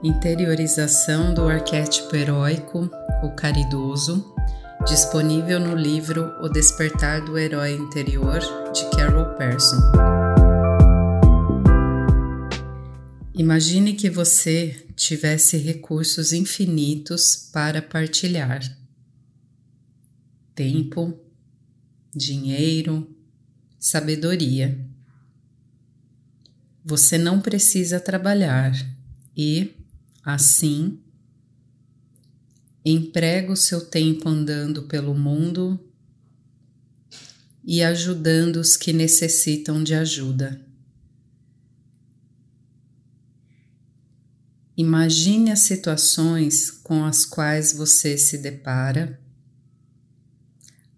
Interiorização do arquétipo heróico, o caridoso, disponível no livro O Despertar do Herói Interior, de Carol Persson. Imagine que você tivesse recursos infinitos para partilhar: tempo, dinheiro, sabedoria. Você não precisa trabalhar e, assim, emprega o seu tempo andando pelo mundo e ajudando os que necessitam de ajuda. Imagine as situações com as quais você se depara,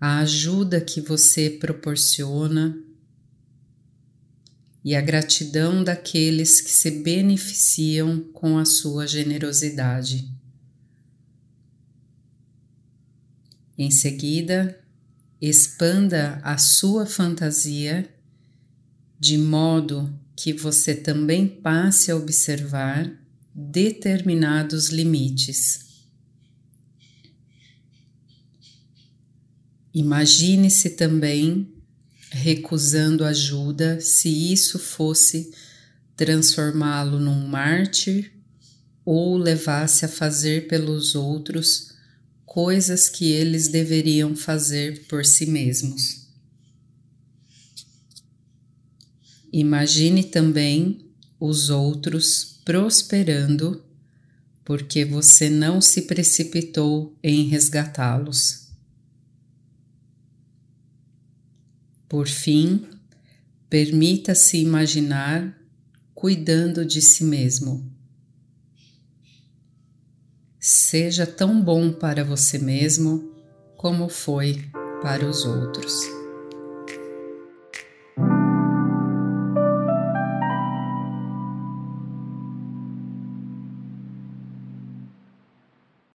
a ajuda que você proporciona e a gratidão daqueles que se beneficiam com a sua generosidade. Em seguida, expanda a sua fantasia de modo que você também passe a observar determinados limites. Imagine-se também recusando ajuda se isso fosse transformá-lo num mártir ou levasse a fazer pelos outros coisas que eles deveriam fazer por si mesmos. Imagine também os outros prosperando porque você não se precipitou em resgatá-los. Por fim, permita-se imaginar cuidando de si mesmo. Seja tão bom para você mesmo como foi para os outros.